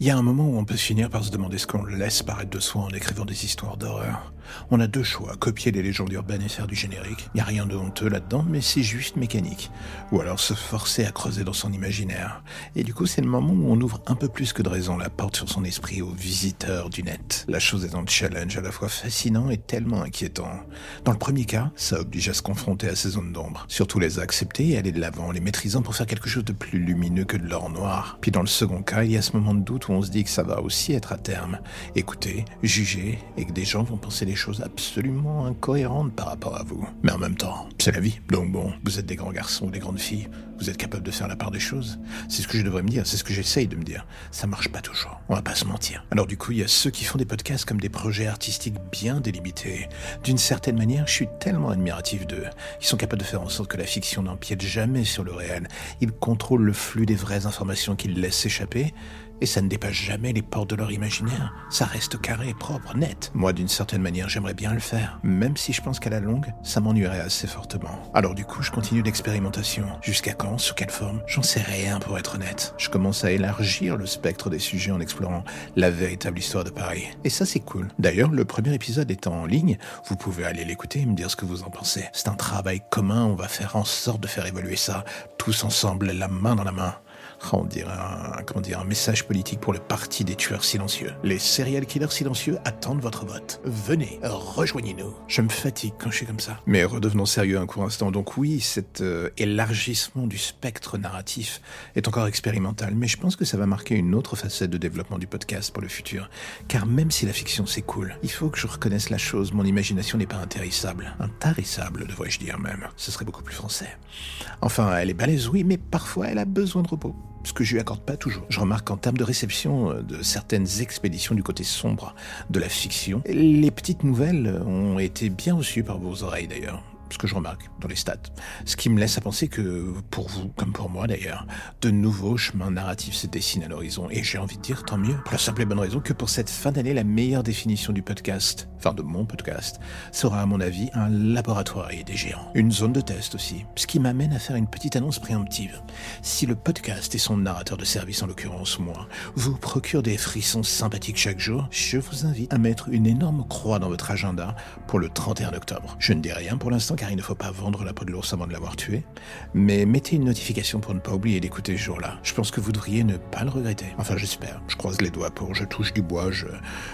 Il y a un moment où on peut finir par se demander ce qu'on laisse paraître de soi en écrivant des histoires d'horreur. On a deux choix, copier les légendes urbaines et faire du générique. Il n'y a rien de honteux là-dedans, mais c'est juste mécanique. Ou alors se forcer à creuser dans son imaginaire. Et du coup, c'est le moment où on ouvre un peu plus que de raison la porte sur son esprit aux visiteurs du net. La chose est un challenge à la fois fascinant et tellement inquiétant. Dans le premier cas, ça oblige à se confronter à ces zones d'ombre. Surtout les accepter et aller de l'avant, les maîtrisant pour faire quelque chose de plus lumineux que de l'or noir. Puis dans le second cas, il y a ce moment de doute où on se dit que ça va aussi être à terme. Écouter, juger, et que des gens vont penser des choses absolument incohérentes par rapport à vous. Mais en même temps, c'est la vie. Donc bon, vous êtes des grands garçons ou des grandes filles, vous êtes capables de faire la part des choses. C'est ce que je devrais me dire, c'est ce que j'essaye de me dire. Ça marche pas toujours, on va pas se mentir. Alors du coup, il y a ceux qui font des podcasts comme des projets artistiques bien délimités. D'une certaine manière, je suis tellement admiratif d'eux. Ils sont capables de faire en sorte que la fiction n'empiète jamais sur le réel. Ils contrôlent le flux des vraies informations qu'ils laissent s'échapper et ça ne dépasse jamais les portes de leur imaginaire. Ça reste carré, propre, net. Moi, d'une certaine manière, j'aimerais bien le faire, même si je pense qu'à la longue, ça m'ennuierait assez fortement. Alors du coup, je continue l'expérimentation. Jusqu'à quand, sous quelle forme? J'en sais rien pour être honnête. Je commence à élargir le spectre des sujets en explorant la véritable histoire de Paris. Et ça, c'est cool. D'ailleurs, le premier épisode étant en ligne, vous pouvez aller l'écouter et me dire ce que vous en pensez. C'est un travail commun, on va faire en sorte de faire évoluer ça, tous ensemble, la main dans la main. On dirait un, comment dire, un message politique pour le parti des tueurs silencieux. Les serial killers silencieux attendent votre vote. Venez, rejoignez-nous. Je me fatigue quand je suis comme ça. Mais redevenons sérieux un court instant. Donc oui, cet euh, élargissement du spectre narratif est encore expérimental, mais je pense que ça va marquer une autre facette de développement du podcast pour le futur. Car même si la fiction c'est cool, il faut que je reconnaisse la chose, mon imagination n'est pas intarissable. Intarissable, devrais-je dire même. Ce serait beaucoup plus français. Enfin, elle est balèze, oui, mais parfois elle a besoin de repos ce que je lui accorde pas toujours. Je remarque qu'en termes de réception euh, de certaines expéditions du côté sombre de la fiction, les petites nouvelles ont été bien reçues par vos oreilles d'ailleurs ce que je remarque dans les stats. Ce qui me laisse à penser que, pour vous, comme pour moi d'ailleurs, de nouveaux chemins narratifs se dessinent à l'horizon. Et j'ai envie de dire tant mieux, pour la simple et bonne raison que pour cette fin d'année, la meilleure définition du podcast, enfin de mon podcast, sera à mon avis un laboratoire des géants. Une zone de test aussi, ce qui m'amène à faire une petite annonce préemptive. Si le podcast et son narrateur de service, en l'occurrence moi, vous procure des frissons sympathiques chaque jour, je vous invite à mettre une énorme croix dans votre agenda pour le 31 octobre. Je ne dis rien pour l'instant car il ne faut pas vendre la peau de l'ours avant de l'avoir tué, mais mettez une notification pour ne pas oublier d'écouter ce jour-là. Je pense que vous devriez ne pas le regretter. Enfin, j'espère. Je croise les doigts pour, je touche du bois, je,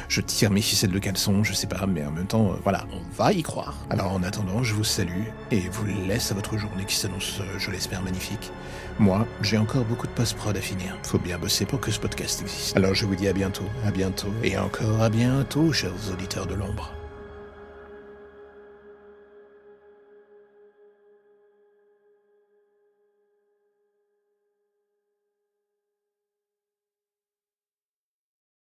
je tire mes ficelles de caleçon, je sais pas, mais en même temps, euh, voilà, on va y croire. Alors en attendant, je vous salue et vous laisse à votre journée qui s'annonce, euh, je l'espère, magnifique. Moi, j'ai encore beaucoup de post-prod à finir. Faut bien bosser pour que ce podcast existe. Alors je vous dis à bientôt, à bientôt et encore à bientôt, chers auditeurs de l'ombre.